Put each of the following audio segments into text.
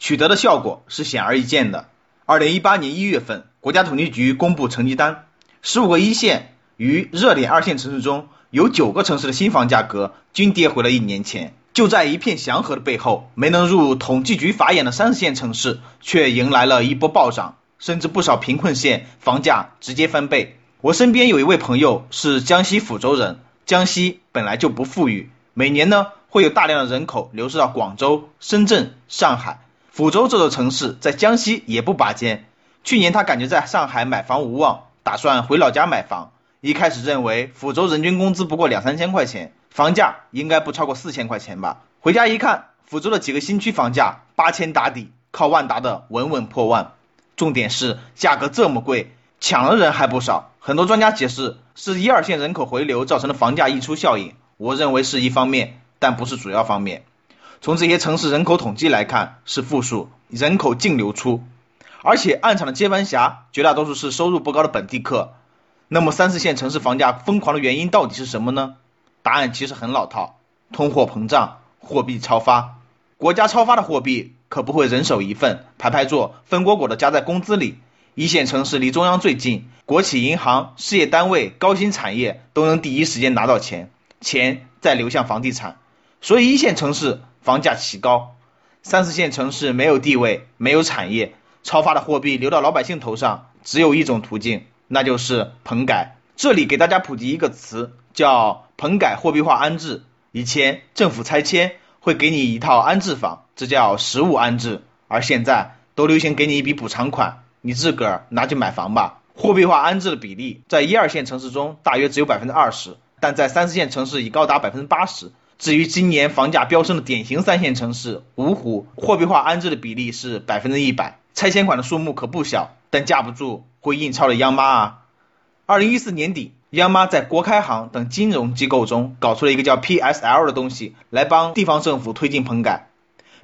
取得的效果是显而易见的。二零一八年一月份，国家统计局公布成绩单，十五个一线与热点二线城市中有九个城市的新房价格均跌回了一年前。就在一片祥和的背后，没能入统计局法眼的三四线城市却迎来了一波暴涨，甚至不少贫困县房价直接翻倍。我身边有一位朋友是江西抚州人，江西本来就不富裕，每年呢。会有大量的人口流失到广州、深圳、上海、抚州这座城市，在江西也不拔尖。去年他感觉在上海买房无望，打算回老家买房。一开始认为抚州人均工资不过两三千块钱，房价应该不超过四千块钱吧。回家一看，抚州的几个新区房价八千打底，靠万达的稳稳破万。重点是价格这么贵，抢的人还不少。很多专家解释，是一二线人口回流造成的房价溢出效应。我认为是一方面。但不是主要方面。从这些城市人口统计来看，是负数，人口净流出，而且暗场的接盘侠绝大多数是收入不高的本地客。那么三四线城市房价疯狂的原因到底是什么呢？答案其实很老套：通货膨胀、货币超发。国家超发的货币可不会人手一份，排排坐，分果果的加在工资里。一线城市离中央最近，国企银行、事业单位、高新产业都能第一时间拿到钱，钱再流向房地产。所以一线城市房价奇高，三四线城市没有地位，没有产业，超发的货币流到老百姓头上，只有一种途径，那就是棚改。这里给大家普及一个词，叫棚改货币化安置。以前政府拆迁会给你一套安置房，这叫实物安置，而现在都流行给你一笔补偿款，你自个儿拿去买房吧。货币化安置的比例在一二线城市中大约只有百分之二十，但在三四线城市已高达百分之八十。至于今年房价飙升的典型三线城市芜湖，货币化安置的比例是百分之一百，拆迁款的数目可不小，但架不住会印钞的央妈啊。二零一四年底，央妈在国开行等金融机构中搞出了一个叫 PSL 的东西，来帮地方政府推进棚改。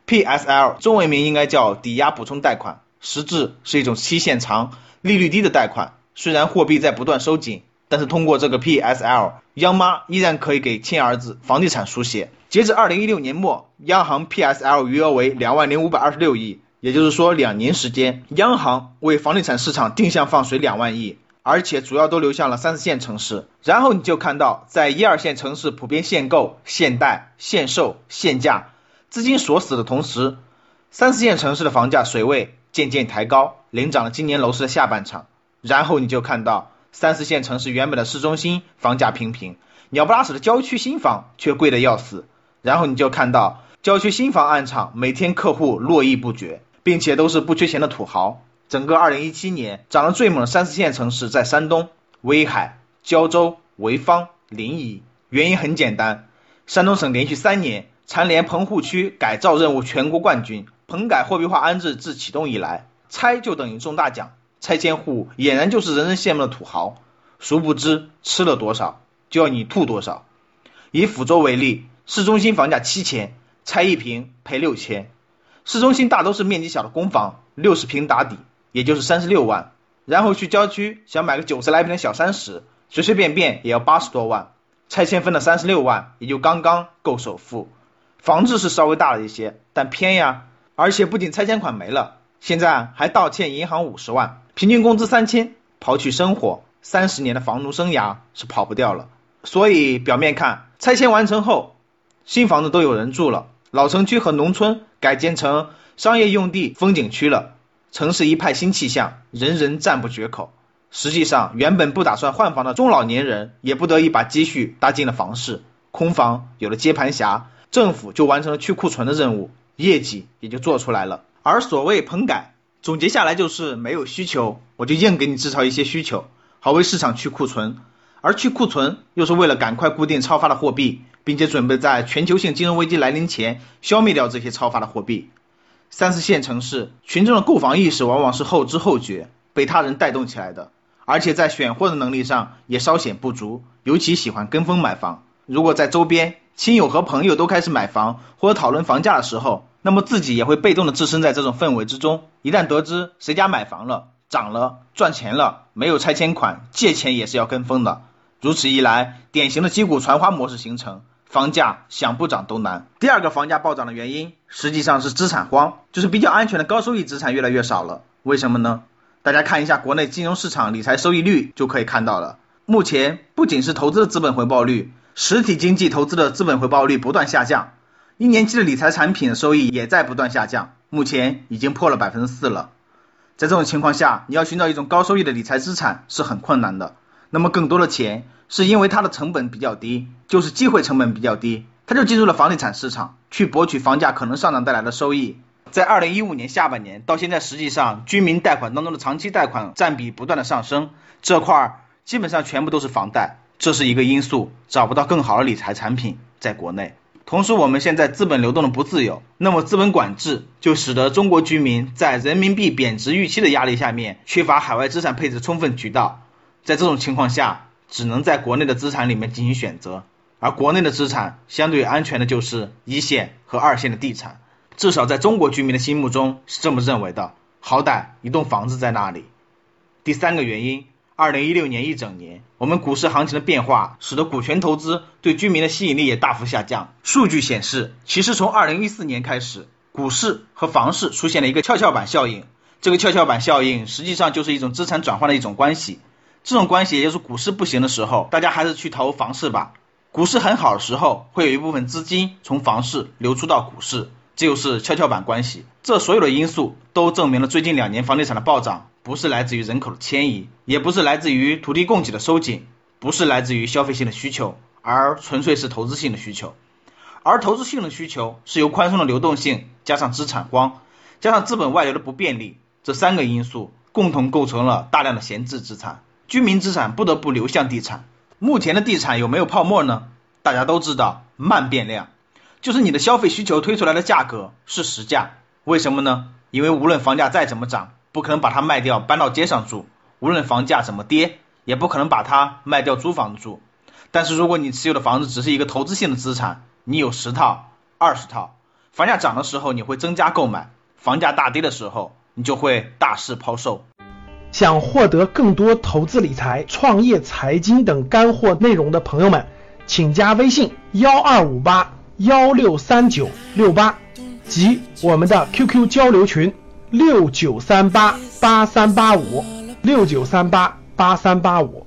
PSL 中文名应该叫抵押补充贷款，实质是一种期限长、利率低的贷款。虽然货币在不断收紧。但是通过这个 PSL，央妈依然可以给亲儿子房地产输血。截至二零一六年末，央行 PSL 余额为两万零五百二十六亿，也就是说两年时间，央行为房地产市场定向放水两万亿，而且主要都流向了三四线城市。然后你就看到，在一二线城市普遍限购、限贷、限售、限价，资金锁死的同时，三四线城市的房价水位渐渐抬高，领涨了今年楼市的下半场。然后你就看到。三四线城市原本的市中心房价平平，鸟不拉屎的郊区新房却贵得要死。然后你就看到郊区新房暗场每天客户络绎不绝，并且都是不缺钱的土豪。整个二零一七年涨得最猛的三四线城市在山东威海、胶州、潍坊、临沂。原因很简单，山东省连续三年蝉联棚户区改造任务全国冠军。棚改货币化安置自启动以来，拆就等于中大奖。拆迁户俨然就是人人羡慕的土豪，殊不知吃了多少就要你吐多少。以抚州为例，市中心房价七千，拆一平赔六千。市中心大都是面积小的公房，六十平打底，也就是三十六万。然后去郊区想买个九十来平的小三室，随随便便也要八十多万。拆迁分了三十六万，也就刚刚够首付。房子是稍微大了一些，但偏呀，而且不仅拆迁款没了，现在还倒欠银行五十万。平均工资三千，刨去生活，三十年的房奴生涯是跑不掉了。所以表面看拆迁完成后，新房子都有人住了，老城区和农村改建成商业用地、风景区了，城市一派新气象，人人赞不绝口。实际上，原本不打算换房的中老年人，也不得已把积蓄搭进了房市，空房有了接盘侠，政府就完成了去库存的任务，业绩也就做出来了。而所谓棚改。总结下来就是没有需求，我就硬给你制造一些需求，好为市场去库存。而去库存又是为了赶快固定超发的货币，并且准备在全球性金融危机来临前消灭掉这些超发的货币。三四线城市群众的购房意识往往是后知后觉，被他人带动起来的，而且在选货的能力上也稍显不足，尤其喜欢跟风买房。如果在周边亲友和朋友都开始买房或者讨论房价的时候，那么自己也会被动的置身在这种氛围之中。一旦得知谁家买房了、涨了、赚钱了，没有拆迁款，借钱也是要跟风的。如此一来，典型的击鼓传花模式形成，房价想不涨都难。第二个房价暴涨的原因，实际上是资产荒，就是比较安全的高收益资产越来越少了。为什么呢？大家看一下国内金融市场理财收益率就可以看到了。目前不仅是投资的资本回报率。实体经济投资的资本回报率不断下降，一年期的理财产品收益也在不断下降，目前已经破了百分之四了。在这种情况下，你要寻找一种高收益的理财资产是很困难的。那么更多的钱是因为它的成本比较低，就是机会成本比较低，它就进入了房地产市场，去博取房价可能上涨带来的收益。在二零一五年下半年到现在，实际上居民贷款当中的长期贷款占比不断的上升，这块儿基本上全部都是房贷。这是一个因素，找不到更好的理财产品在国内。同时，我们现在资本流动的不自由，那么资本管制就使得中国居民在人民币贬值预期的压力下面，缺乏海外资产配置充分渠道。在这种情况下，只能在国内的资产里面进行选择。而国内的资产相对安全的就是一线和二线的地产，至少在中国居民的心目中是这么认为的。好歹一栋房子在那里。第三个原因。二零一六年一整年，我们股市行情的变化，使得股权投资对居民的吸引力也大幅下降。数据显示，其实从二零一四年开始，股市和房市出现了一个跷跷板效应。这个跷跷板效应实际上就是一种资产转换的一种关系。这种关系也就是股市不行的时候，大家还是去投房市吧；股市很好的时候，会有一部分资金从房市流出到股市，这就是跷跷板关系。这所有的因素都证明了最近两年房地产的暴涨。不是来自于人口的迁移，也不是来自于土地供给的收紧，不是来自于消费性的需求，而纯粹是投资性的需求。而投资性的需求是由宽松的流动性加上资产荒，加上资本外流的不便利这三个因素共同构成了大量的闲置资产，居民资产不得不流向地产。目前的地产有没有泡沫呢？大家都知道，慢变量，就是你的消费需求推出来的价格是实价。为什么呢？因为无论房价再怎么涨。不可能把它卖掉搬到街上住，无论房价怎么跌，也不可能把它卖掉租房子住。但是如果你持有的房子只是一个投资性的资产，你有十套、二十套，房价涨的时候你会增加购买，房价大跌的时候你就会大肆抛售。想获得更多投资理财、创业财经等干货内容的朋友们，请加微信幺二五八幺六三九六八及我们的 QQ 交流群。六九三八八三八五，六九三八八三八五。